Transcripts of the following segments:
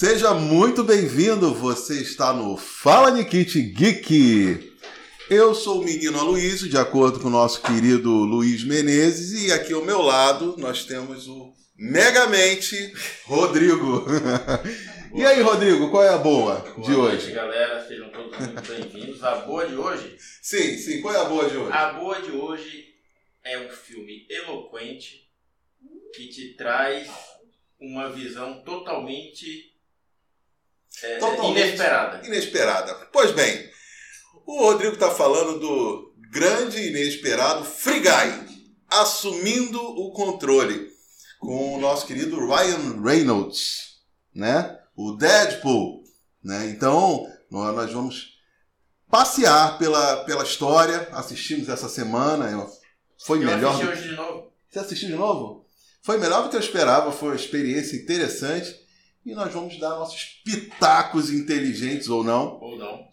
Seja muito bem-vindo, você está no Fala Nikit Geek. Eu sou o menino Aloysio, de acordo com o nosso querido Luiz Menezes, e aqui ao meu lado nós temos o Megamente Rodrigo. e aí, Rodrigo, qual é a boa, boa de noite, hoje? galera, sejam todos muito bem-vindos. A boa de hoje? Sim, sim, qual é a boa de hoje? A boa de hoje é um filme eloquente que te traz uma visão totalmente, é, Totalmente inesperada. Inesperada. Pois bem, o Rodrigo está falando do grande e inesperado Free Guy, assumindo o controle, com o nosso querido Ryan Reynolds, né? O Deadpool, né? Então, nós vamos passear pela, pela história, assistimos essa semana, eu- foi Eu melhor assisti do hoje de novo. você assistiu de novo? Foi melhor do que eu esperava, foi uma experiência interessante. E nós vamos dar nossos pitacos inteligentes ou não Ou não.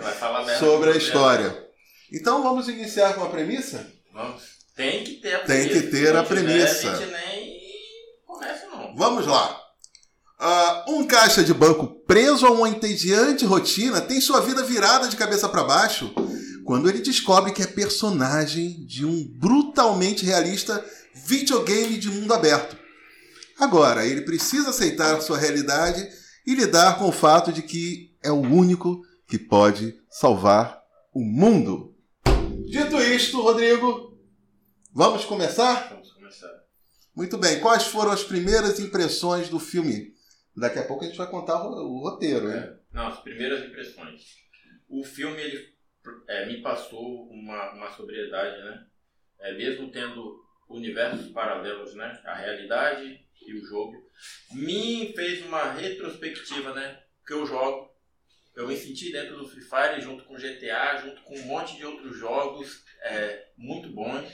Vai falar merda sobre a história. Então vamos iniciar com a premissa? Vamos. Tem que ter a Tem premissa. que ter a tiver, premissa. A gente nem começa, não. Vamos lá. Ah, um caixa de banco preso a uma entediante rotina tem sua vida virada de cabeça para baixo quando ele descobre que é personagem de um brutalmente realista videogame de mundo aberto. Agora, ele precisa aceitar a sua realidade e lidar com o fato de que é o único que pode salvar o mundo. Dito isto, Rodrigo, vamos começar? Vamos começar. Muito bem. Quais foram as primeiras impressões do filme? Daqui a pouco a gente vai contar o, roteiro, né? Não, as primeiras impressões. O filme ele é, me passou uma, uma sobriedade, né? É, mesmo tendo universos paralelos, né? A realidade e o jogo. Me fez uma retrospectiva, né? Que eu jogo. Eu me senti dentro do Free Fire junto com GTA, junto com um monte de outros jogos é, muito bons,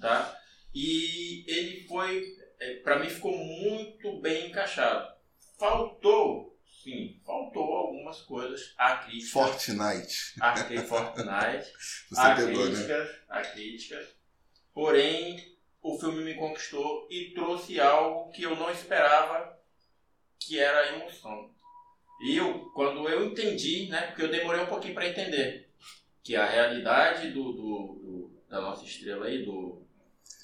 tá? E ele foi, é, para mim ficou muito bem encaixado. Faltou, sim, faltou algumas coisas. A crítica. Fortnite. A crítica Fortnite. Você há pegou, né? críticas, há críticas. Porém, o filme me conquistou e trouxe algo que eu não esperava, que era a emoção. E eu, quando eu entendi, né, porque eu demorei um pouquinho para entender, que a realidade do, do- do- da nossa estrela aí, do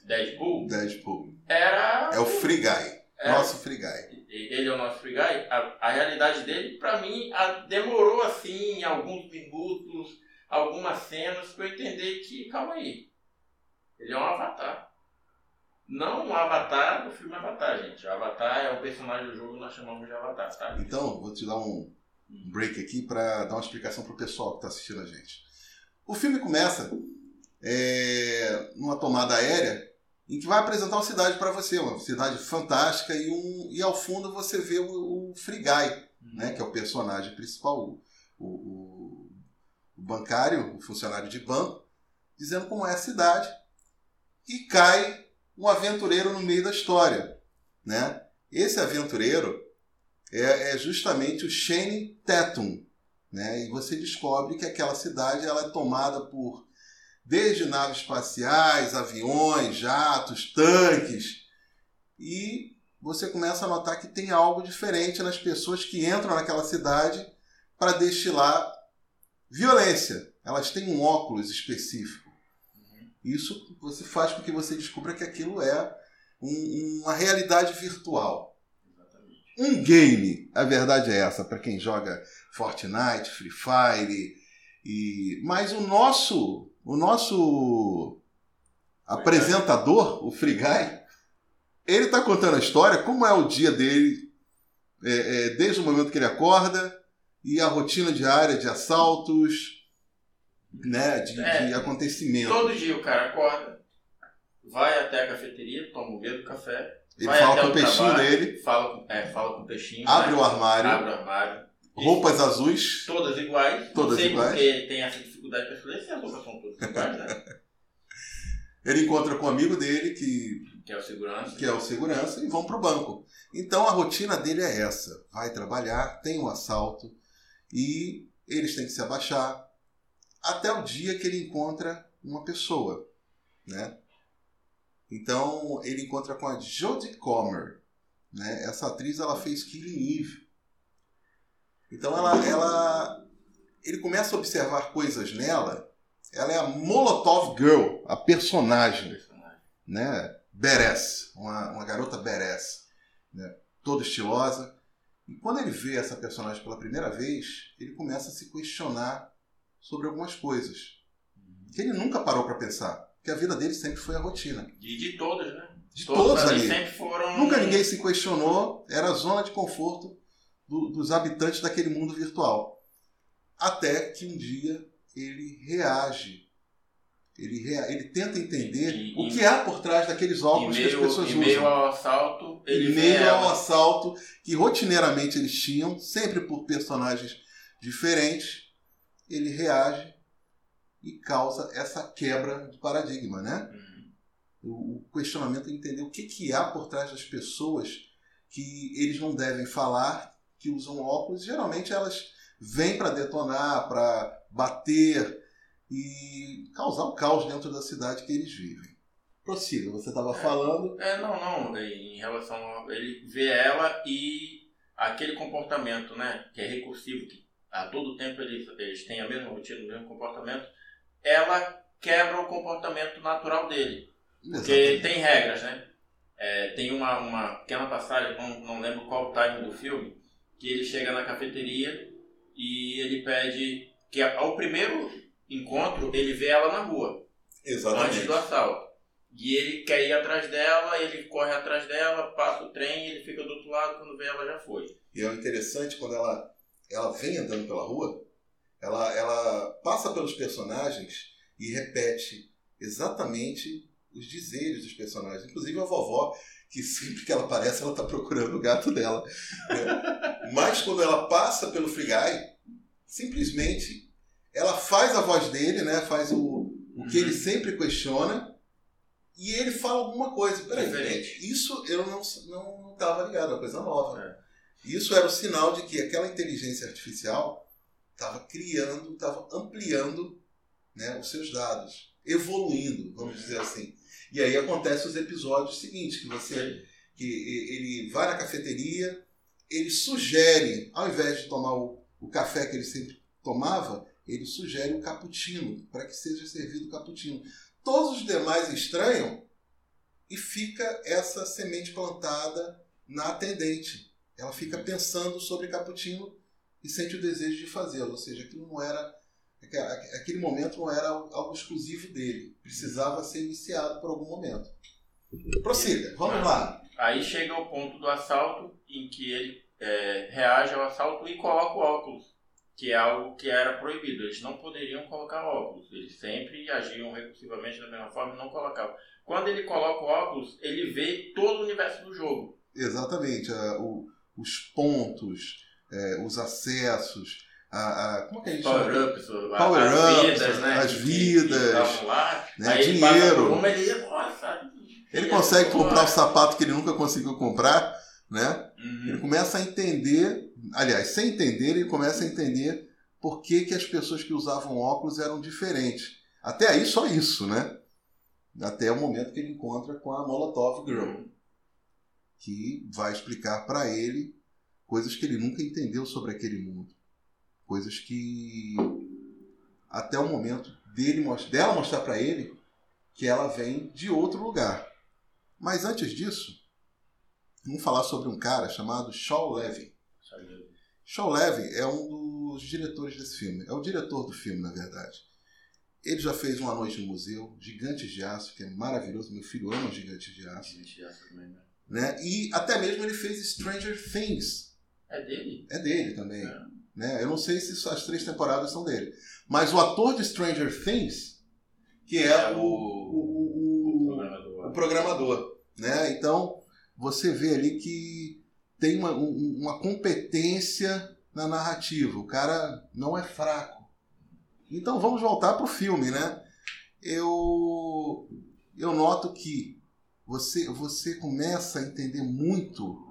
Deadpool, Deadpool. era... É o Free Guy. era- Nosso Free Guy. ele é o nosso free guy, a, a realidade dele, pra mim, a- demorou assim, alguns minutos, algumas cenas, pra eu entender que, calma aí, ele é um avatar. Não um avatar do filme Avatar, gente. O Avatar é o personagem do jogo que nós chamamos de Avatar, tá? Então, vou te dar um break aqui para dar uma explicação pro pessoal que está assistindo a gente. O filme começa é, numa tomada aérea em que vai apresentar uma cidade para você, uma cidade fantástica e, um, e ao fundo você vê o, o Free Guy, né, que é o personagem principal, o, o, o- o bancário, o funcionário de banco, dizendo como é a cidade. E cai um aventureiro no meio da história. Né? Esse aventureiro é, é justamente o Shane Tatum. Né? E você descobre que aquela cidade ela é tomada por desde naves espaciais, aviões, jatos, tanques. E você começa a notar que tem algo diferente nas pessoas que entram naquela cidade para destilar violência. Elas têm um óculos específico. Isso você faz com que você descubra que aquilo é um- uma realidade virtual. Exatamente. Um game, a verdade é essa, para quem joga Fortnite, Free Fire. E... Mas o nosso, o nosso apresentador, o Free Guy, ele está contando a história, como é o dia dele, é, é, desde o momento que ele acorda e a rotina diária de assaltos, né, de, É. de acontecimentos. Todo dia o cara acorda, vai até a cafeteria, toma o mesmo café, Ele fala com o o peixinho trabalho, dele, fala com, é, fala com o peixinho, abre vai, o armário, abre o armário, roupas azuis. todas iguais. Todas sei iguais. porque tem essa dificuldade para escolher se as roupas são todas iguais, né? Ele encontra com um amigo dele, que, Que é o segurança. que é o segurança, e vão para o banco. Então a rotina dele é essa: vai trabalhar, tem um assalto, e eles têm que se abaixar até o dia que ele encontra uma pessoa, né? Então ele encontra com a Jodie Comer, né? Essa atriz ela fez Killing Eve, Então ela, ela, ele começa a observar coisas nela. Ela é a Molotov Girl, a personagem, né? Beres, uma, uma garota Beres, né? toda estilosa. E quando ele vê essa personagem pela primeira vez, ele começa a se questionar sobre algumas coisas que ele nunca parou para pensar, porque a vida dele sempre foi a rotina. De, de todos, né? De todos, todos ali. Sempre foram... Nunca ninguém se questionou, era a zona de conforto do, dos habitantes daquele mundo virtual. Até que um dia ele reage. Ele, rea... ele tenta entender e, o que há por trás daqueles óculos meio, que as pessoas usam. Em meio ao assalto, ele meio ao assalto que rotineiramente eles tinham, sempre por personagens diferentes, ele reage e causa essa quebra de paradigma, né? Uhum. O questionamento é entender o que, que há por trás das pessoas que eles não devem falar, que usam óculos. Geralmente elas vêm para detonar, para bater e causar o caos dentro da cidade que eles vivem. Prossiga, você estava é, falando. É, não, não. Em relação a. Ele vê ela e aquele comportamento, né? Que é recursivo, que a todo tempo eles, eles têm a mesma rotina, o mesmo comportamento ela quebra o comportamento natural dele. Porque Exatamente. tem regras, né? É, tem uma, uma pequena passagem, não, não lembro qual o time do filme, que ele chega na cafeteria e ele pede que ao primeiro encontro ele vê ela na rua. Exatamente. Antes do assalto. E ele quer ir atrás dela, ele corre atrás dela, passa o trem, ele fica do outro lado, quando vê ela já foi. E é interessante quando ela, ela vem andando pela rua, ela, ela passa pelos personagens e repete exatamente os dizeres dos personagens. Inclusive a vovó, que sempre que ela aparece, ela está procurando o gato dela. Né? Mas quando ela passa pelo Free Guy, simplesmente ela faz a voz dele, né? faz o, o que ele uhum. sempre questiona, e ele fala alguma coisa. Peraí, isso eu não estava não, ligado, é uma coisa nova. É. Isso era o sinal de que aquela inteligência artificial estava criando, estava ampliando né, os seus dados, evoluindo, vamos dizer assim. E aí acontece os episódios seguintes, que você que ele vai na cafeteria, ele sugere, ao invés de tomar o, o café que ele sempre tomava, ele sugere o cappuccino, para que seja servido o cappuccino. Todos os demais estranham e fica essa semente plantada na atendente. Ela fica pensando sobre cappuccino e sente o desejo de fazê-lo. Ou seja, aquilo não era. Aquele momento não era algo exclusivo dele. Precisava ser iniciado por algum momento. Prossiga, vamos lá. Aí chega o ponto do assalto em que ele é, reage ao assalto e coloca o óculos, que é algo que era proibido. Eles não poderiam colocar óculos. Eles sempre agiam recursivamente da mesma forma e não colocavam. Quando ele coloca o óculos, ele vê todo o universo do jogo. Exatamente. O, os pontos, é, os acessos, a, a, como é que a gente Power chama? Ups, Power as ups, vidas, né? as vidas, lá, né? dinheiro. Ele, ele, nossa, ele consegue comprar o sapato que ele nunca conseguiu comprar, né? Uhum. Ele começa a entender, aliás, sem entender, ele começa a entender por que, que as pessoas que usavam óculos eram diferentes. Até aí só isso, né? Até o momento que ele encontra com a Molotov Girl, uhum. Que vai explicar para ele coisas que ele nunca entendeu sobre aquele mundo, coisas que até o momento dele dela mostrar para ele que ela vem de outro lugar. Mas antes disso, vamos falar sobre um cara chamado Shaw Levy. Shaw Levy é um dos diretores desse filme, é o diretor do filme, na verdade. Ele já fez Uma Noite no Museu, Gigantes de Aço, que é maravilhoso. Meu filho ama Gigantes de Aço. Gigantes de Aço também, né? Né? E até mesmo ele fez Stranger Things, é dele? É dele também. É. Né? Eu não sei se as três temporadas são dele. Mas o ator de Stranger Things, que é, é o, o, o, programador. o programador. Né? Então, você vê ali que tem uma, uma competência na narrativa. O cara não é fraco. Então vamos voltar para o filme, né? Eu, eu noto que você, você começa a entender muito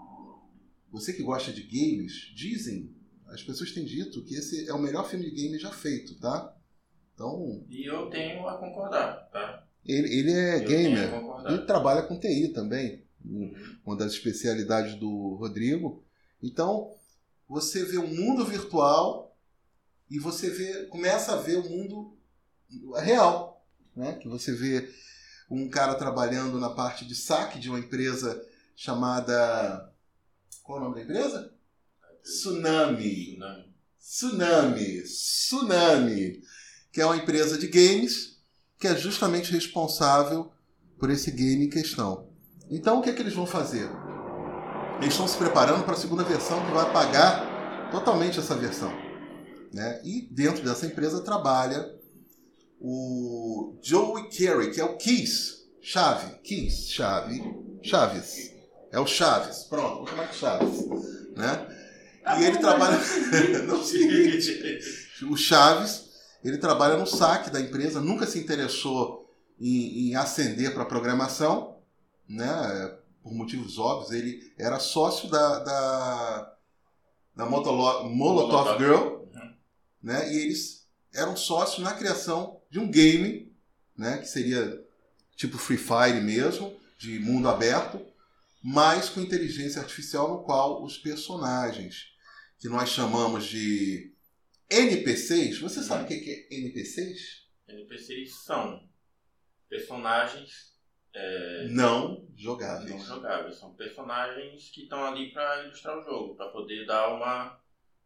você que gosta de games, dizem, as pessoas têm dito que esse é o melhor filme de game já feito, tá? Então. E eu tenho a concordar, tá? Ele, ele é eu gamer. Ele trabalha com TI também. Uhum. Uma das especialidades do Rodrigo. Então, você vê um mundo virtual e você vê, começa a ver o mundo real, né? Que você vê um cara trabalhando na parte de saque de uma empresa chamada qual é o nome da empresa? Tsunami. Tsunami. Tsunami. Que é uma empresa de games que é justamente responsável por esse game em questão. Então o que, é que eles vão fazer? Eles estão se preparando para a segunda versão que vai apagar totalmente essa versão. Né? E dentro dessa empresa trabalha o Joey Carey, que é o Keys, chave, Keys, chave, Chaves. É o Chaves. Pronto, vou chamar de Chaves. Né? E ele trabalha. no seguinte, o Chaves, ele trabalha no saque da empresa, nunca se interessou em, em ascender para a programação, né? por motivos óbvios. Ele era sócio da, da, da Motolo, Molotov Girl, uhum. né? e eles eram sócios na criação de um game, né? que seria tipo Free Fire mesmo, de mundo aberto, mas com inteligência artificial, no qual os personagens que nós chamamos de NPCs. Você sabe o que é NPCs? NPCs são personagens é, não jogáveis. Não jogáveis. São personagens que estão ali para ilustrar o jogo, para poder dar uma,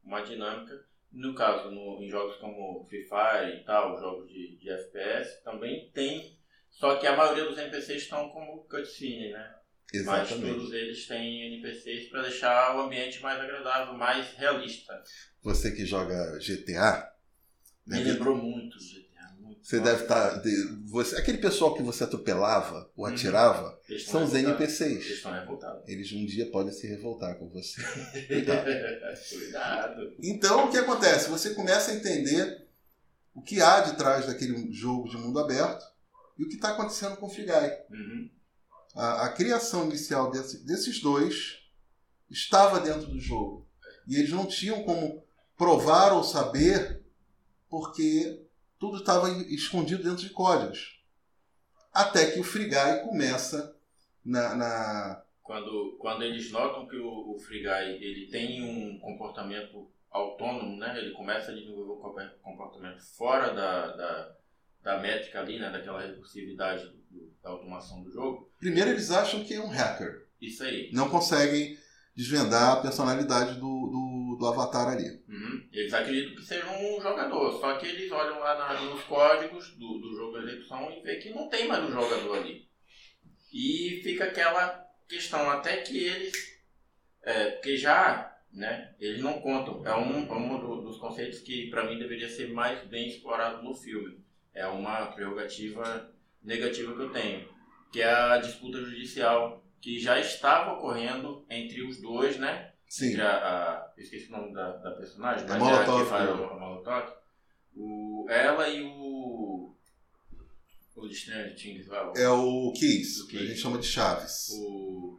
uma dinâmica. No caso, no, em jogos como Free Fire e tal, jogos de, de FPS, também tem. Só que a maioria dos NPCs estão como cutscene, né? Exatamente. Mas todos eles têm NPCs para deixar o ambiente mais agradável, mais realista. Você que joga GTA. Me deve... lembrou. Muito você deve estar. Tá você, aquele pessoal que você atropelava ou uhum. atirava uhum. são os NPCs. Eles estão revoltados. Eles um dia podem se revoltar com você. Cuidado. Cuidado. Então o que acontece? Você começa a entender o que há de trás daquele jogo de mundo aberto e o que está acontecendo com o Guy. Uhum a, a criação inicial desse, desses dois estava dentro do jogo. E eles não tinham como provar ou saber porque tudo estava escondido dentro de códigos. Até que o Free Guy começa na, na... Quando, quando eles notam que o, o Guy ele tem um comportamento autônomo, né? ele começa a desenvolver um comportamento fora da, da, da métrica ali, né? daquela recursividade do, da automação do jogo. Primeiro eles acham que é um hacker. Isso aí. Não conseguem desvendar a personalidade do, do, do avatar ali. Uhum. Eles acreditam que seja um jogador, só que eles olham lá na, nos códigos do, do jogo de execução e vê que não tem mais um jogador ali. E fica aquela questão, até que eles. É, porque já, né, eles não contam. É um, é um dos conceitos que para mim deveria ser mais bem explorado no filme. É uma prerrogativa negativa que eu tenho, que é a disputa judicial que já estava ocorrendo entre os dois, né? Sim. Entre a, a esqueci o nome da, da personagem, mas é Molotov, é a que faz a Molotov. O, ela e o. O Stranger Things lá. É o que a gente chama de Chaves. O,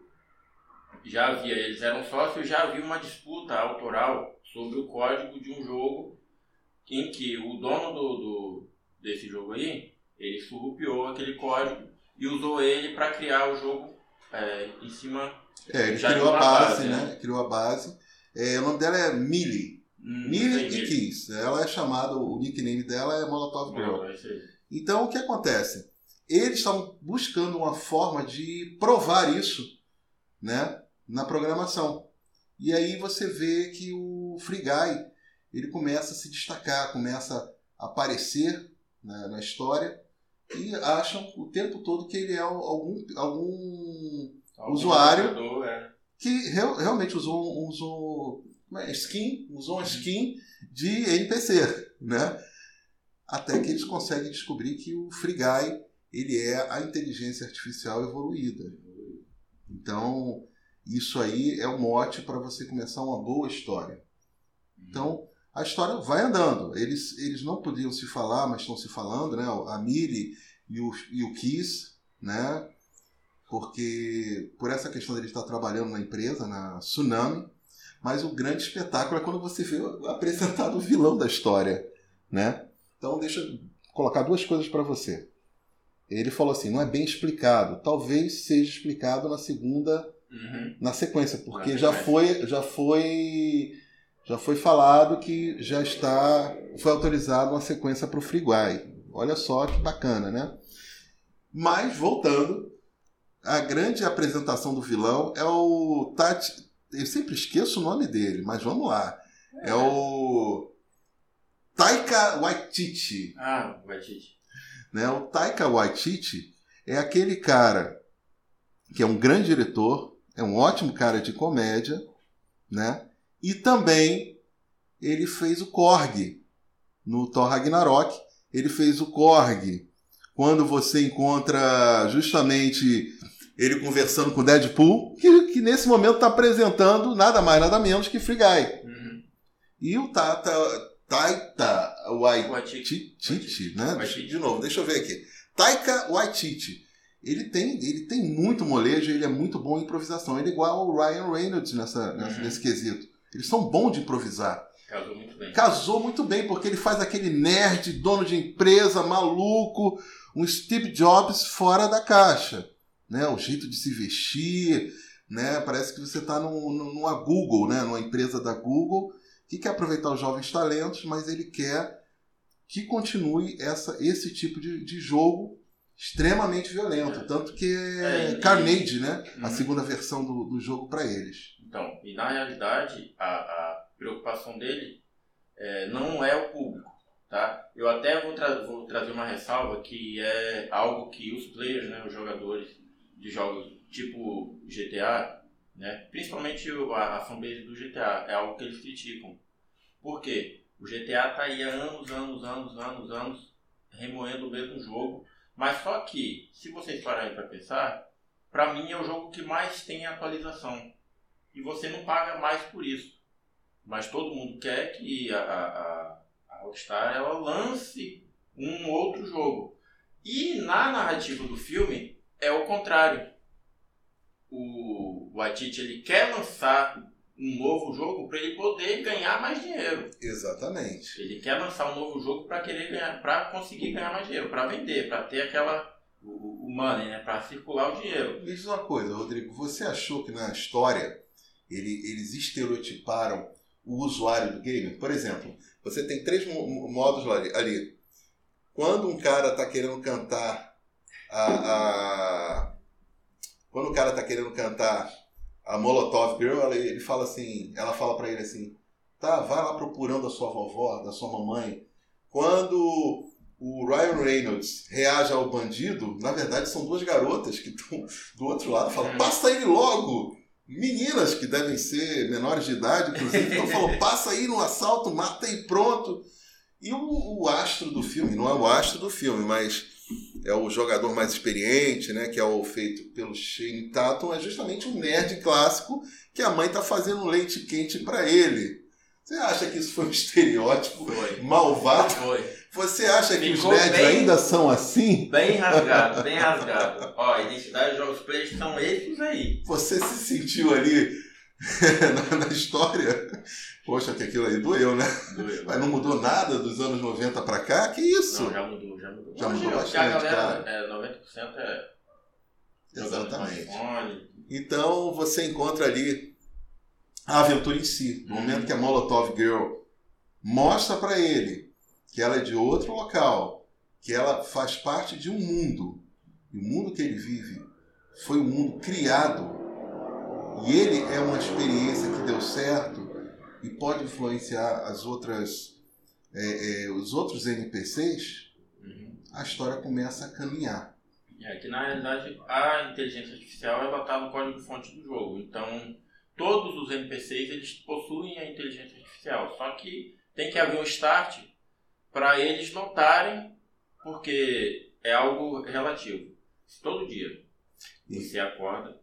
já havia, eles eram sócios, já havia uma disputa autoral sobre o código de um jogo em que o dono do, do desse jogo aí ele surrupiou aquele código e usou ele para criar o jogo é, em cima. É, ele criou a base, base né? né? Criou a base. É, o nome dela é Millie. Hum, Millie e Kiss. Ela é chamada, o nickname dela é Molotov Girl. É então o que acontece? Eles estavam buscando uma forma de provar isso né, na programação. E aí você vê que o Free Guy ele começa a se destacar, começa a aparecer né, na história e acham o tempo todo que ele é algum, algum, algum usuário é. que real, realmente usou, usou é, skin, usou uma skin de NPC, né? Até que eles conseguem descobrir que o Free Guy ele é a inteligência artificial evoluída. Então, isso aí é o mote para você começar uma boa história. Então, a história vai andando. Eles, eles não podiam se falar, mas estão se falando, né? A Millie e o, e o Kiss, né? Porque por essa questão dele estar trabalhando na empresa, na Tsunami, mas o grande espetáculo é quando você vê apresentado o vilão da história, né? Então deixa eu colocar duas coisas para você. Ele falou assim, não é bem explicado. Talvez seja explicado na segunda, uhum. na sequência, porque na já sequência. foi, já foi já foi falado que já está foi autorizado uma sequência para o Friguai. Olha só que bacana, né? Mas voltando, a grande apresentação do vilão é o Tati. Eu sempre esqueço o nome dele, mas vamos lá. É, é o Taika Waititi. Ah, Waititi. Né? O Taika Waititi é aquele cara que é um grande diretor, é um ótimo cara de comédia, né? E também ele fez o Korg no Thor Ragnarok. Ele fez o Korg quando você encontra justamente ele conversando com o Deadpool, que, que nesse momento está apresentando nada mais, nada menos que Free Guy. Uhum. E o Tata, Taita Waititi, né? Waititi. De novo, deixa eu ver aqui. Taika Waititi. Ele tem, ele tem muito molejo, ele é muito bom em improvisação. Ele é igual ao Ryan Reynolds nessa, uhum. nesse quesito. Eles são bons de improvisar. Casou muito bem. Casou muito bem, porque ele faz aquele nerd, dono de empresa, maluco, um Steve Jobs fora da caixa. Né? O jeito de se vestir, né? Parece que você está numa Google, né? numa empresa da Google, que quer aproveitar os jovens talentos, mas ele quer que continue essa, esse tipo de, de jogo extremamente violento. É. Tanto que é, é Carnage, né? A uhum. segunda versão do, do jogo para eles. Então, e na realidade, a, a preocupação dele é, não é o público. Tá? Eu até vou, tra vou, trazer uma ressalva que é algo que os players, né, os jogadores de jogos tipo GTA, né, principalmente a, a fanbase do GTA, é algo que eles criticam. Por quê? O GTA está aí há anos, anos, anos, anos, anos remoendo o mesmo jogo. Mas só que, se vocês pararem para pensar, para mim é o jogo que mais tem atualização. E você não paga mais por isso. Mas todo mundo quer que a, a, a Rockstar ela lance um outro jogo. E na narrativa do filme é o contrário. O Waititi ele quer lançar um novo jogo para ele poder ganhar mais dinheiro. Exatamente. Ele quer lançar um novo jogo para querer ganhar, para conseguir ganhar mais dinheiro, para vender, para ter aquela o, o money, né, para circular o dinheiro. Me diz uma coisa, Rodrigo, você achou que na história ele, eles estereotiparam o usuário do game. Por exemplo, você tem três modos ali. Quando um cara está querendo cantar a, a, quando o cara está querendo cantar a Molotov Girl, ele fala assim, ela fala para ele assim, tá, vai lá procurando a sua vovó, da sua mamãe. Quando o Ryan Reynolds reage ao bandido, na verdade são duas garotas que estão do outro lado, falam, passa ele logo! meninas que devem ser menores de idade, inclusive, então falou: passa aí no assalto, mata e pronto. E o, o, astro do filme, não é o astro do filme, mas é o jogador mais experiente, né, que é o feito pelo Shane Tatum, é justamente um nerd clássico que a mãe está fazendo leite quente para ele. Você acha que isso foi um estereótipo foi. malvado? Foi. Você acha que Ficou os nerds bem, ainda são assim? Bem rasgado, bem rasgado. Ó, a identidade de jogos players são esses aí. Você se sentiu ali na, na, história? Poxa, que aquilo aí doeu, né? Doeu. Mas não mudou nada dos anos 90 pra cá? Que isso? Não, já mudou, já mudou. Já Hoje, mudou bastante, a galera, claro. É, 90% é... Exatamente. Então você encontra ali a aventura em si. No momento que a Molotov Girl mostra para ele que ela é de outro local, que ela faz parte de um mundo. E o mundo que ele vive foi um mundo criado. E ele é uma experiência que deu certo e pode influenciar as outras, é, é, os outros NPCs. Uhum. A história começa a caminhar. É que na realidade a inteligência artificial ela está no código-fonte do jogo. Então todos os NPCs eles possuem a inteligência artificial. Só que tem que haver um start para eles notarem, porque é algo relativo. Todo dia você acorda,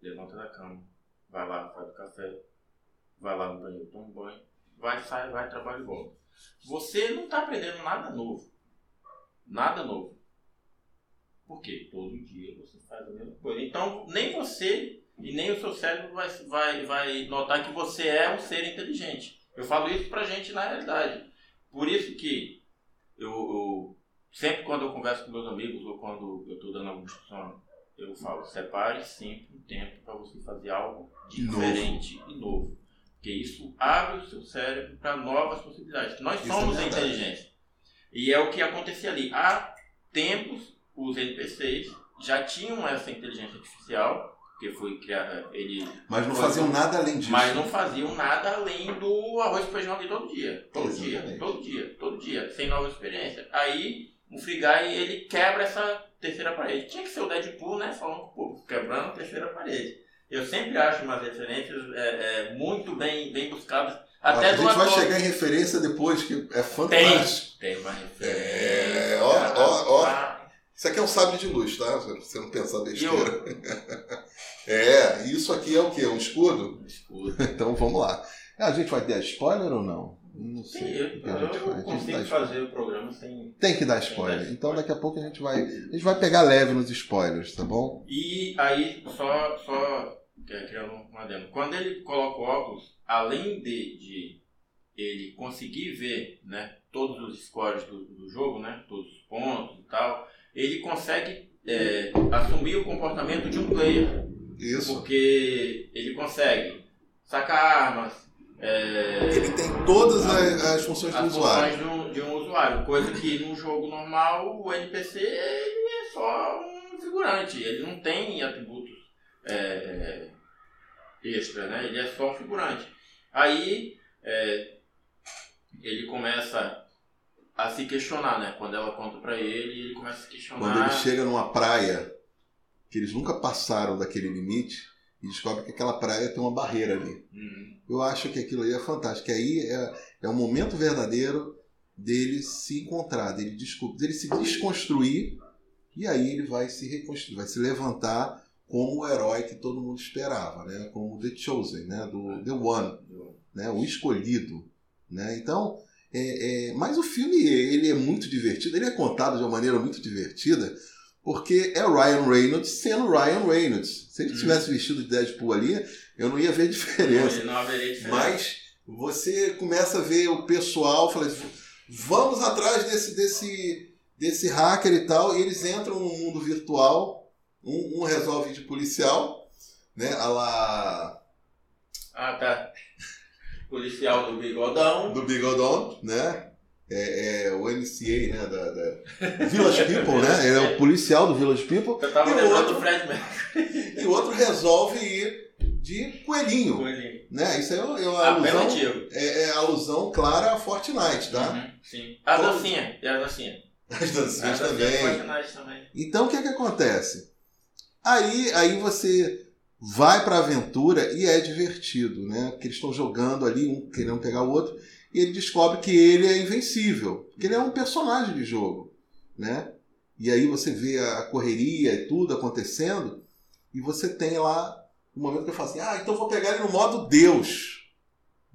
levanta da cama, vai lá, faz o café, vai lá no banheiro, toma um banho, vai, sai, vai, trabalha e volta. Você não está aprendendo nada novo. Nada novo. Por quê? Todo dia você faz a mesma coisa. Então, nem você e nem o seu cérebro vai, vai, vai notar que você é um ser inteligente. Eu falo isso pra gente na realidade. Por isso que eu, eu, sempre quando eu converso com meus amigos ou quando eu estou dando alguma discussão, eu falo, separe sempre um tempo para você fazer algo diferente novo. e novo. Porque isso abre o seu cérebro para novas possibilidades. Nós isso é somos é a inteligência. E é o que acontecia ali. Há tempos, os NPCs já tinham essa inteligência artificial, que foi criada. Ele mas não faziam nada além disso. Mas não faziam nada além do arroz e feijão de todo dia. Todo Exatamente. dia, todo dia, todo dia, sem nova experiência. Aí o Free Guy, ele quebra essa terceira parede. Tinha que ser o Deadpool, né? Falando com o quebrando a terceira parede. Eu sempre acho umas referências é, é, muito bem, bem buscadas. Até a gente vai chegar em referência depois, que é fantástico. Tem, tem uma referência. É, ó, ó, ó. Isso aqui é um sabre de luz, tá? Você não pensar besteira. é, isso aqui é o quê? Um escudo? Um escudo. então vamos lá. A gente vai ter spoiler ou não? Não sei. Sim, eu, eu, eu consigo fazer o programa sem. Tem que dar spoiler. Então daqui a pouco a gente vai. A gente vai pegar leve nos spoilers, tá bom? E aí, só, só criando um adendo. Quando ele coloca o óculos, além de, de ele conseguir ver né, todos os scores do, do jogo, né, todos os pontos e tal, ele consegue é, assumir o comportamento de um player. Isso. Porque ele consegue sacar armas, é, ele tem todas as, as funções as do usuário. Funções de um, de um usuário, coisa que num jogo normal o NPC é só um figurante, ele não tem atributos é, extra, né? Ele é só um figurante. Aí é, ele começa a se questionar, né? Quando ela conta para ele, ele começa a se questionar. Quando ele chega numa praia que eles nunca passaram daquele limite e descobre que aquela praia tem uma barreira ali. Uhum. Eu acho que aquilo aí é fantástico. Aí é, é o momento verdadeiro dele se encontrar, dele, dele se desconstruir e aí ele vai se reconstruir, vai se levantar como o herói que todo mundo esperava, né? Como The Chosen, né? Do The One, né? O escolhido, né? Então, é, é, mas o filme ele é muito divertido, ele é contado de uma maneira muito divertida porque é Ryan Reynolds sendo Ryan Reynolds. Se ele hum. tivesse vestido de Deadpool ali, eu não ia ver diferença. Não, não haveria diferença. Mas você começa a ver o pessoal, fala assim, vamos atrás desse, desse, desse hacker e tal, e eles entram no mundo virtual, um, um resolve de policial, né? A lá. Ah, tá. Policial do bigodão. Do bigodão, né? É, é, o MCA, né, da, da Village People, né? Ele é o policial do Village People. Eu tava e o outro, do Fred Mercury. E o outro resolve ir de coelhinho. Coelhinho. Né? Isso aí é uma alusão, é, é alusão clara a Fortnite, tá? Uhum, sim. A dancinha, e a dancinha. As dancinhas também. também. Então o que é que acontece? Aí, aí você vai para a aventura e é divertido, né? Porque eles estão jogando ali, um querendo pegar o outro e ele descobre que ele é invencível, que ele é um personagem de jogo, né? E aí você vê a correria e tudo acontecendo e você tem lá um momento que eu falo assim, ah, então vou pegar ele no modo Deus,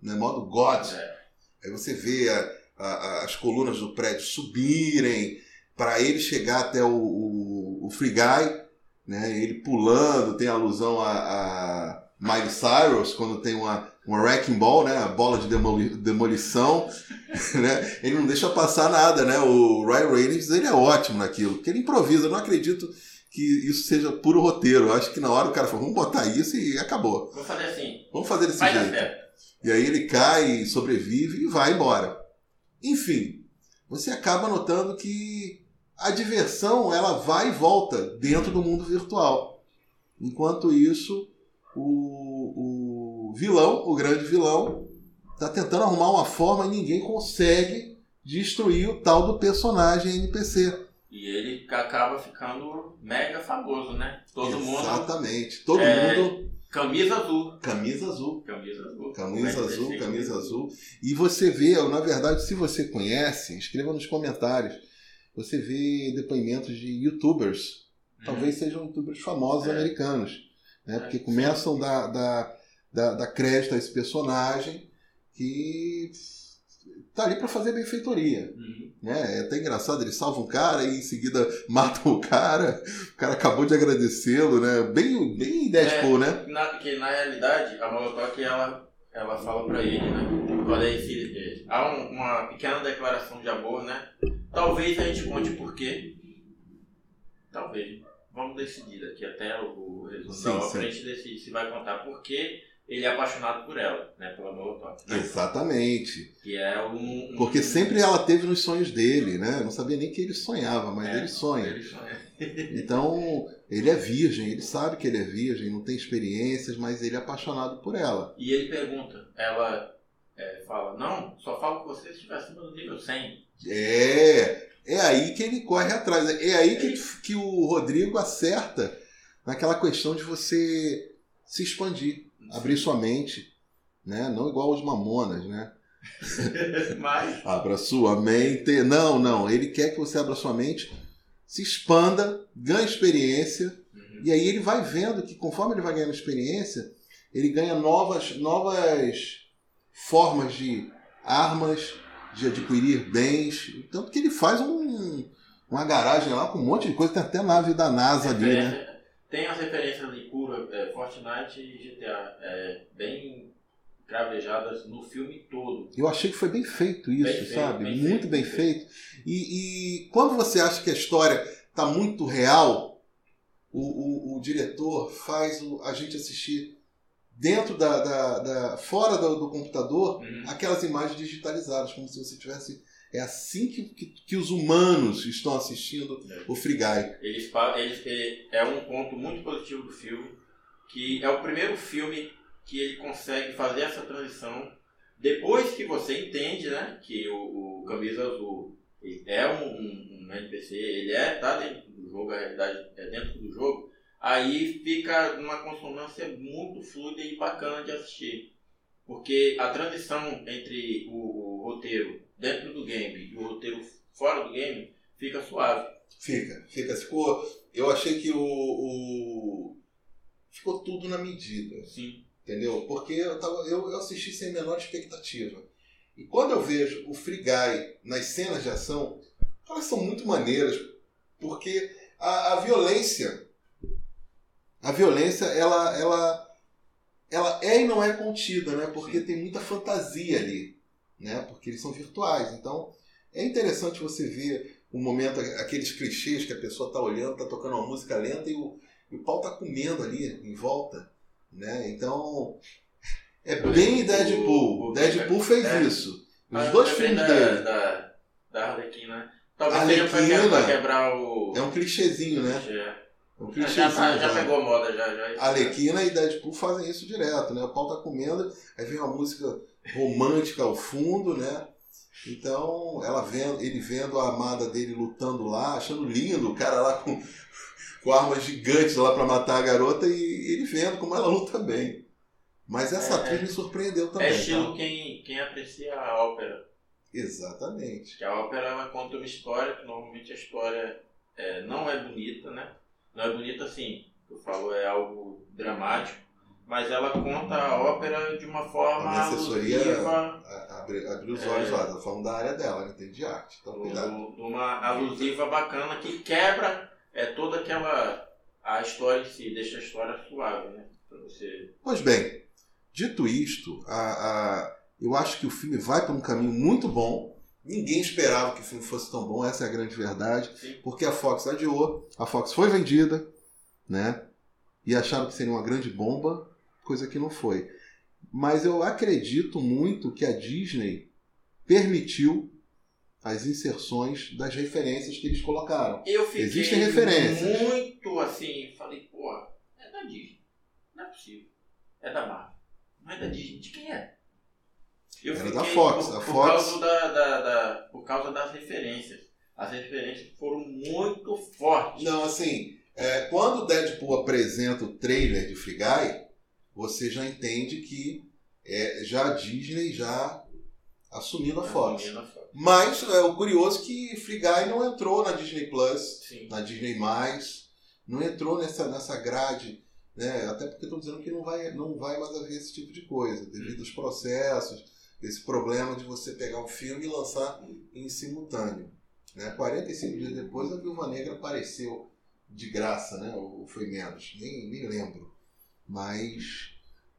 né? Modo God. É. Aí você vê a, a, as colunas do prédio subirem para ele chegar até o, o, o Free Guy, né? Ele pulando, tem alusão a, a Miley Cyrus quando tem uma uma wrecking ball, né? A bola de demoli demolição, né? Ele não deixa passar nada, né? O Ryan Reynolds, ele é ótimo naquilo, porque ele improvisa. Eu não acredito que isso seja puro roteiro. Eu acho que na hora o cara falou, vamos botar isso e acabou. Vamos fazer assim. Vamos fazer desse vai jeito. E aí ele cai, sobrevive e vai embora. Enfim, você acaba notando que a diversão ela vai e volta dentro do mundo virtual. Enquanto isso, o, o vilão, o grande vilão, está tentando arrumar uma forma e ninguém consegue destruir o tal do personagem NPC. E ele acaba ficando mega famoso, né? Todo Exatamente. mundo. Exatamente. Todo é, mundo. Camisa azul. Camisa azul. Camisa azul. Camisa azul, camisa azul. E você vê, na verdade, se você conhece, escreva nos comentários. Você vê depoimentos de youtubers. Uhum. Talvez sejam youtubers famosos é. americanos. Né? Porque começam da, da dar, dar crédito a esse personagem que tá ali para fazer benfeitoria. Uhum. Né? É até engraçado, ele salva um cara e em seguida mata o cara, o cara acabou de agradecê-lo, né? Bem, bem Deadpool, é, né? Na, que na realidade, a Molotov, ela, ela fala para ele, né? Olha aí, há um, uma pequena declaração de amor, né? Talvez a gente conte por quê. Talvez. Vamos decidir daqui até o resumo sim, obra, a gente decide se vai contar por quê ele é apaixonado por ela, né? Pela Molotov. Né? Exatamente. Que é um, um, Porque sempre ela teve nos sonhos dele, né? Eu não sabia nem que ele sonhava, mas É, ele sonha. Ele sonha. Então, ele é virgem, ele sabe que ele é virgem, não tem experiências, mas ele é apaixonado por ela. E ele pergunta, ela é, fala, não, só falo com você se estiver acima do nível 100. É, é aí que ele corre atrás. É aí que, que o Rodrigo acerta naquela questão de você se expandir, abrir sua mente, né? Não igual os mamonas, né? Mas, Abra sua mente. Não, não. Ele quer que você abra sua mente, se expanda, ganhe experiência. Uhum. E aí ele vai vendo que conforme ele vai ganhando experiência, ele ganha novas, novas formas de armas, de adquirir bens. Tanto que ele faz um, uma garagem lá com um monte de coisa, tem até nave da NASA ali, né? tem as referências de cura, é, Fortnite e GTA, é, bem cravejadas no filme todo. Eu achei que foi bem feito isso, Bem feito, sabe? bem muito feito, bem bem feito. E, e quando você acha que a história está muito real, o, o, o diretor faz o- a gente assistir dentro da. da- da- fora do, do computador Uhum. aquelas imagens digitalizadas, como se você tivesse. É assim que, que, que os humanos estão assistindo o Free Guy. Eles, eles, ele- é um ponto muito positivo do filme, que é o primeiro filme que ele consegue fazer essa transição depois que você entende, né, que o, o Camisa Azul é um, um, um NPC, ele é tá dentro do jogo, a realidade é dentro do jogo, aí fica uma consonância muito fluida e bacana de assistir. Porque a transição entre o roteiro dentro do game e o roteiro fora do game fica suave. Fica, fica. Ficou. Eu achei que o. o- ficou tudo na medida. Sim. Entendeu? Porque eu, tava, eu, eu assisti sem menor expectativa. E quando eu vejo o Free Guy nas cenas de ação, elas são muito maneiras, porque a, a violência, a violência, ela, ela, ela é e não é contida, né? Porque Sim. tem muita fantasia ali, né? Porque eles são virtuais. Então, é interessante você ver o momento, aqueles clichês que a pessoa tá olhando, tá tocando uma música lenta e o, e o pau tá comendo ali em volta, né? Então, é bem Deadpool. o- Deadpool fez é. isso. Os Mas dois também filmes da, dele. Da, da Arlequina. né? Talvez seja Arlequina. que- pra quebrar o. É um clichêzinho, né? Já, É um já, clichêzinho. tá- já já. pegou moda, já. já Arlequina e Deadpool fazem isso direto, né? O pau tá comendo, aí vem uma música romântica ao fundo, né? Então, ela vendo, ele vendo a amada dele lutando lá, achando lindo, o cara lá com, com armas gigantes lá pra matar a garota e ele vendo como ela luta bem. Mas essa É, atriz é. me surpreendeu também. É estilo tá? quem, quem aprecia a ópera. Exatamente. Que a ópera ela conta uma história, que normalmente a história é, não é bonita, né? Não é bonita assim, eu falo é algo dramático, mas ela conta a ópera de uma forma A minha assessoria- alusiva, Abre, abre os É. olhos lá, tá falando da área dela, ela entende de arte. Então, do- de uma alusiva bacana que quebra é, toda aquela a história em si, deixa a história suave, né? Pra você. Pois bem, dito isto, a, a- eu acho que o filme vai por um caminho muito bom. Ninguém esperava que o filme fosse tão bom, essa é a grande verdade. Sim. Porque a Fox adiou, a Fox foi vendida, né? E acharam que seria uma grande bomba, coisa que não foi. Mas eu acredito muito que a Disney permitiu as inserções das referências que eles colocaram. Eu fiquei Existem referências. muito assim, falei, pô, é da Disney. Não é possível. É da Marvel. Não é da Disney. De quem é? Eu Era da Fox, Por, a por Fox- Causa da, da- da- por causa das referências. As referências foram muito fortes. Não, assim, é, quando o Deadpool apresenta o trailer de Free Guy, você já entende que é, já a Disney já assumindo a Fox. Assumindo a Fox. Mas é, o curioso é que Free Guy não entrou na Disney Plus, Sim. na Disney+, não entrou nessa, nessa grade, né? até porque estão dizendo que não vai, não vai mais haver esse tipo de coisa, devido aos processos, esse problema de você pegar um filme e lançar em simultâneo. Né? 45 dias depois, a Viúva Negra apareceu de graça, né? ou foi menos, nem, nem lembro. Mas,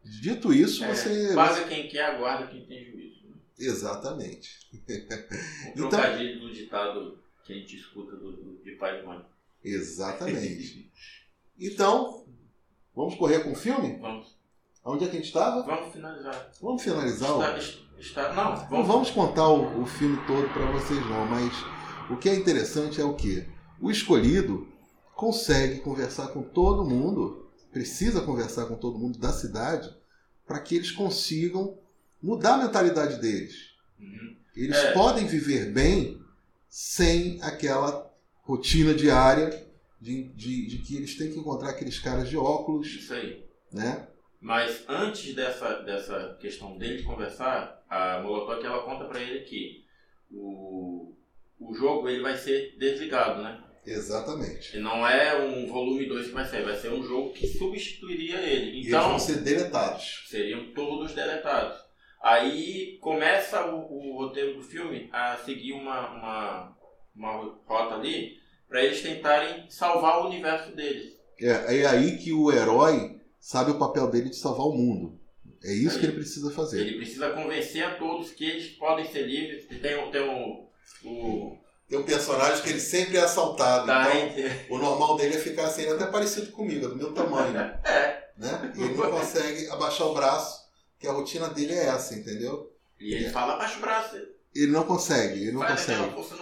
dito isso, É, você... Paga quem quer, aguarda quem tem juízo. Né? Exatamente. Um Então- trocadilho do ditado que a gente escuta do, do- de pai e mãe. Exatamente. Então, vamos correr com o filme? Vamos. Onde é que a gente estava? Vamos finalizar. Vamos finalizar? o- Está, está, não, Não vamos. vamos contar o, o filme todo para vocês não, mas o que é interessante é o que o escolhido consegue conversar com todo mundo, precisa conversar com todo mundo da cidade para que eles consigam mudar a mentalidade deles. Uhum. Eles É. podem viver bem sem aquela rotina diária de, de, de que eles têm que encontrar aqueles caras de óculos, Isso aí. né? Mas antes dessa, dessa questão dele conversar, a Molotov ela conta pra ele que o, o jogo ele vai ser desligado, né? Exatamente. E não é um volume 2 que vai sair, vai ser um jogo que substituiria ele. E eles Então, vão ser deletados. seriam todos deletados. Aí começa o, o roteiro do filme a seguir uma, uma, uma rota ali para eles tentarem salvar o universo deles. É, é aí que o herói sabe o papel dele de salvar o mundo. É isso que ele precisa fazer. Ele precisa convencer a todos que eles podem ser livres, que tem, tem o, o Tem um personagem que ele sempre é assaltado. da Então, o normal dele é ficar assim, ele é até parecido comigo, do meu tamanho. É, Né? E ele não consegue abaixar o braço, que a rotina dele é essa, entendeu? e ele fala, abaixa o braço. Ele não consegue, ele não aquela consegue. não consigo,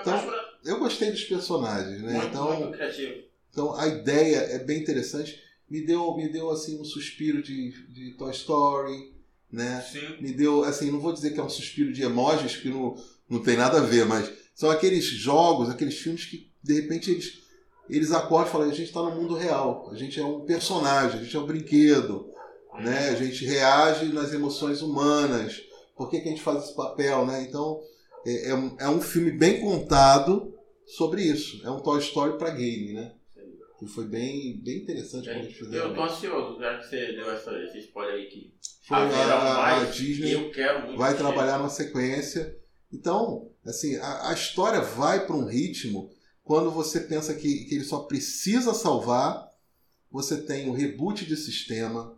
Então, abaixa o braço. Eu gostei dos personagens, né? Muito, Então, muito criativo. então a ideia é bem interessante. Me deu, me deu assim um suspiro de, de Toy Story, né? Sim. me deu, assim, não vou dizer que é um suspiro de emojis, que não, não tem nada a ver, mas são aqueles jogos, aqueles filmes que, de repente, eles, eles acordam e falam, a gente está no mundo real, a gente é um personagem, a gente é um brinquedo, né? a gente reage nas emoções humanas, por que, que a gente faz esse papel, né? Então, é, é, um, é um filme bem contado sobre isso, é um Toy Story para game, né? Que foi bem, bem interessante quando eles fizeram. Eu tô ansioso, já que você deu essa, esse spoiler aí que Foi a, a mais, Disney eu quero muito vai trabalhar na sequência. Então, assim, a, a história vai para um ritmo quando você pensa que, que ele só precisa salvar, você tem um reboot de sistema,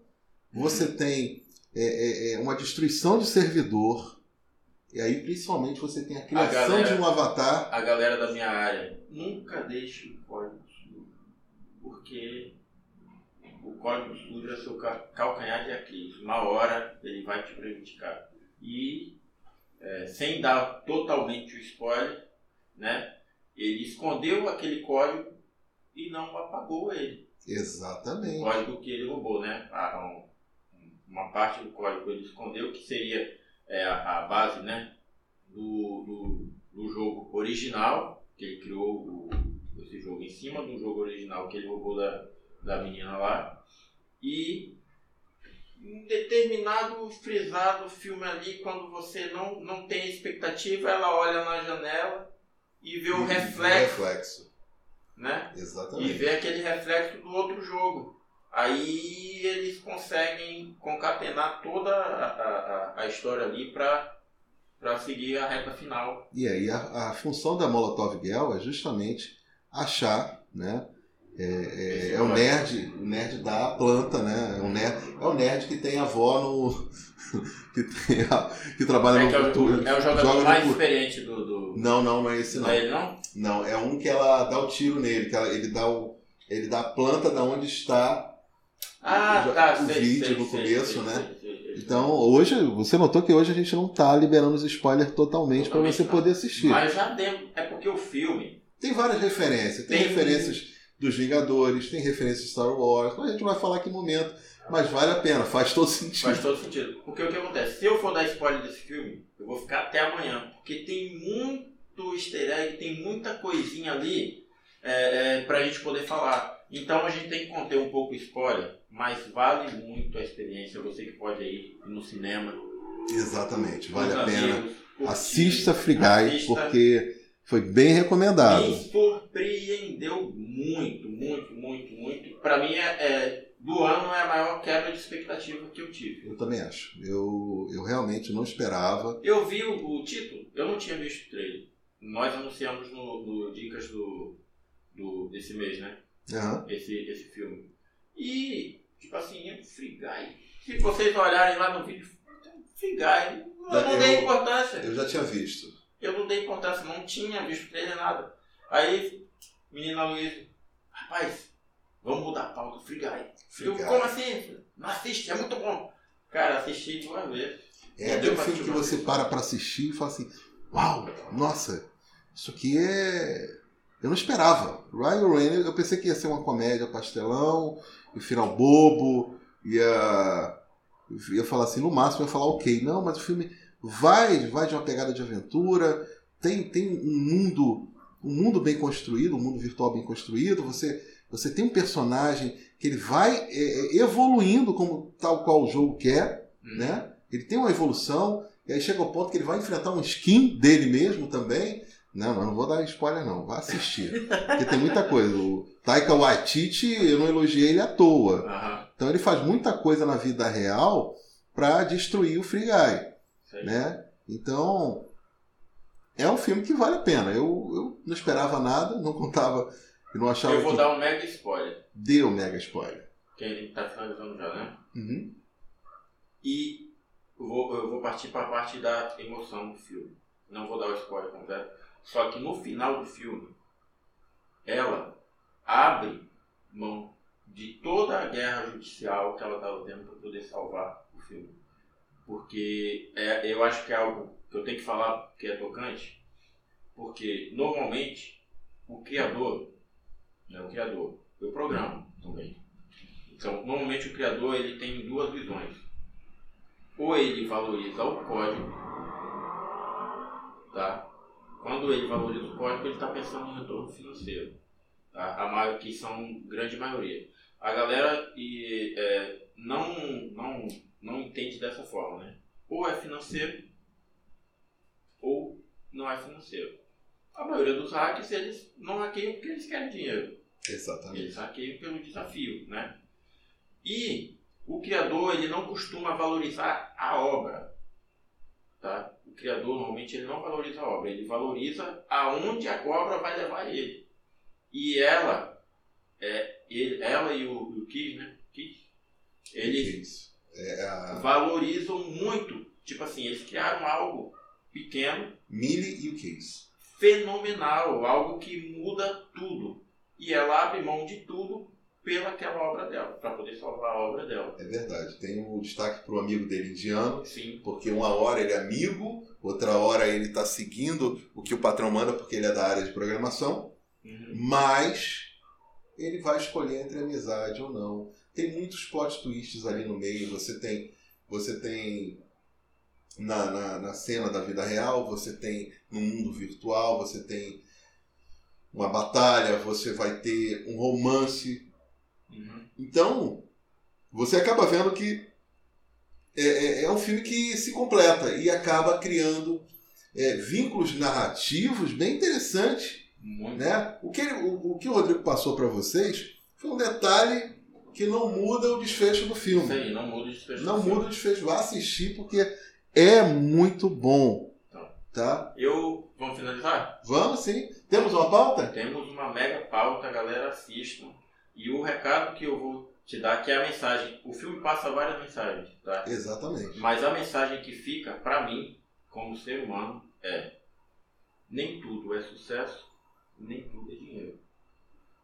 você tem é, é, é, uma destruição de servidor, e aí principalmente você tem a criação galera- de um avatar. a galera da minha área, nunca deixe o código. Porque o código sujo é seu ca- calcanhar de Aquiles. Uma hora ele vai te prejudicar. E, é, sem dar totalmente o spoiler, né? Ele escondeu aquele código e não apagou ele. O Exatamente. código que ele roubou, né? Um- uma parte do código ele escondeu, que seria é, a, a base, né? Do, do, do jogo original, que ele criou o- esse jogo em cima do jogo original que ele roubou da, da menina lá. E em determinado frisado filme ali, quando você não, não tem expectativa, ela olha na janela e vê o E- reflexo, reflexo. né? E Exatamente. vê aquele reflexo do outro jogo. Aí eles conseguem concatenar toda a, a, a história ali para para seguir a reta final. E aí a, a função da Molotov Girl é justamente achar, né? É, é- é o nerd, o nerd da planta, né? É o nerd, é o nerd que tem avó no. que, tem a- que trabalha É, no que é, o, futuro. é o jogador joga no mais fu- experiente do. do... Não, não, não é esse Não não. é ele não? Não, é um que ela dá o tiro nele, que ela- ele dá o. Ele dá a planta da onde está. Ah, Já- tá. o sei, vídeo sei, no sei, começo, né? Então, hoje, você notou que hoje a gente não tá liberando os spoilers totalmente para Totalmente você não. poder assistir. Mas já deu. É porque o filme. Tem várias referências. Tem, Tem- referências dos Vingadores, tem referências de Star Wars. A gente vai falar que momento, mas vale a pena, faz todo sentido. Faz todo sentido. Porque o que acontece? Se eu for dar spoiler desse filme, eu vou ficar até amanhã. Porque tem muito easter egg, tem muita coisinha ali é, é, pra gente poder falar. Então a gente tem que conter um pouco o spoiler, mas vale muito a experiência. Você que pode ir no cinema. Exatamente, vale a pena. amigos. Assista Free Guy, Assista. porque foi bem recomendado. Me surpreendeu muito, muito, muito, muito. Pra mim, é, é- do ano é a maior quebra de expectativa que eu tive. Eu também acho. Eu, eu realmente não esperava. Eu vi o, o título, eu não tinha visto o trailer. Nós anunciamos no, no Dicas do, do, desse mês, né? Aham. Esse, esse filme. E, tipo assim, é um Free Guy. Se vocês olharem lá no vídeo, é Free Guy. Eu não Eu- dei importância. Eu já tinha visto. Eu não dei importância, não tinha visto trailer nada. Aí, menina Luísa, rapaz, Vamos mudar a pauta, Free Guy. Free eu, Guy. como assim? Não assiste, é muito bom. Cara, assisti duas vezes. É aquele filme que você vez. para pra assistir e fala assim: Uau, nossa, isso aqui é. Eu não esperava. Ryan Reynolds, eu pensei que ia ser uma comédia pastelão, e final bobo, ia. ia falar assim, no máximo ia falar ok. Não, mas o filme vai, vai de uma pegada de aventura, tem, tem um mundo. Um mundo bem construído, um mundo virtual bem construído, você, você tem um personagem que ele vai é, é, evoluindo como tal qual o jogo quer, Hum. né? Ele tem uma evolução, e aí chega ao ponto que ele vai enfrentar um skin dele mesmo também. Não, mas não vou dar spoiler não, vá assistir. Porque tem muita coisa. O Taika Waititi, eu não elogiei ele à toa. Aham. Então ele faz muita coisa na vida real pra destruir o Free Guy, Aí. né? Então, é um filme que vale a pena. Eu, eu não esperava nada, não contava, eu não achava Eu vou que dar um mega spoiler. deu mega spoiler. Que ele tá finalizando já, né? Uhum. E vou, eu vou partir para a parte da emoção do filme. Não vou dar o spoiler completo. Só que no final do filme, ela abre mão de toda a guerra judicial que ela estava tendo para poder salvar o filme. Porque é, eu acho que é algo que eu tenho que falar que é tocante. Porque normalmente o criador, né, o criador, eu programo também. Então, normalmente o criador ele tem duas visões ou ele valoriza o código, tá? Quando ele valoriza o código, ele está pensando em retorno financeiro, tá? A maior, que são grande maioria. A galera e, é, não, não, não entende dessa forma, né? Ou é financeiro, ou não é financeiro. A maioria dos hackers, eles não hackeiam porque eles querem dinheiro. Exatamente. Eles hackeiam pelo desafio, né? E o criador, ele não costuma valorizar a obra, tá? O criador, normalmente, ele não valoriza a obra, ele valoriza aonde a obra vai levar ele. E ela, é, ele, ela e o, o Kiss, né? Kiss, eles. É valorizam muito. Tipo assim, eles criaram algo pequeno, Millie e o Case. fenomenal, algo que muda tudo. E ela abre mão de tudo pelaquela obra dela, para poder salvar a obra dela. É verdade. Tem o destaque pro amigo dele indiano, Sim, porque uma hora ele é amigo, outra hora ele está seguindo o que o patrão manda porque ele é da área de programação, Uhum. mas ele vai escolher entre amizade ou não. Tem muitos plot twists ali no meio. Você tem, você tem na, na, na cena da vida real, você tem no mundo virtual, você tem uma batalha, você vai ter um romance Uhum. então, você acaba vendo que é, é- é um filme que se completa e acaba criando é, vínculos narrativos bem interessantes. Muito. Né? O, que o, o que o Rodrigo passou para vocês foi um detalhe que não muda o desfecho do filme. aí, não muda o desfecho. Não do filme. muda o desfecho. Vá assistir porque é muito bom. Tá. Tá? Eu. Vamos finalizar? Vamos sim. Temos uma pauta? Temos uma mega pauta, galera, assistam. E o recado que eu vou te dar, que é a mensagem. O filme passa várias mensagens, tá? Exatamente. Mas a mensagem que fica pra mim, como ser humano, é: nem tudo é sucesso, nem tudo é dinheiro.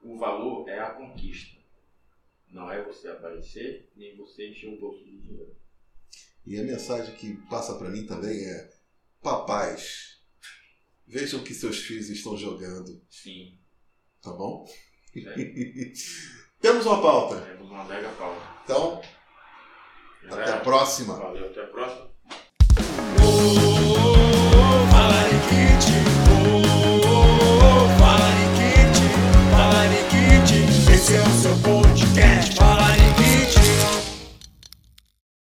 O valor é a conquista. Não é você aparecer, nem você encher um bolso de dinheiro. E a mensagem que passa para mim também é: papais, vejam que seus filhos estão jogando. Sim. Tá bom? É. Temos uma pauta. Temos uma mega pauta. Então, é até a próxima. Valeu, até a próxima.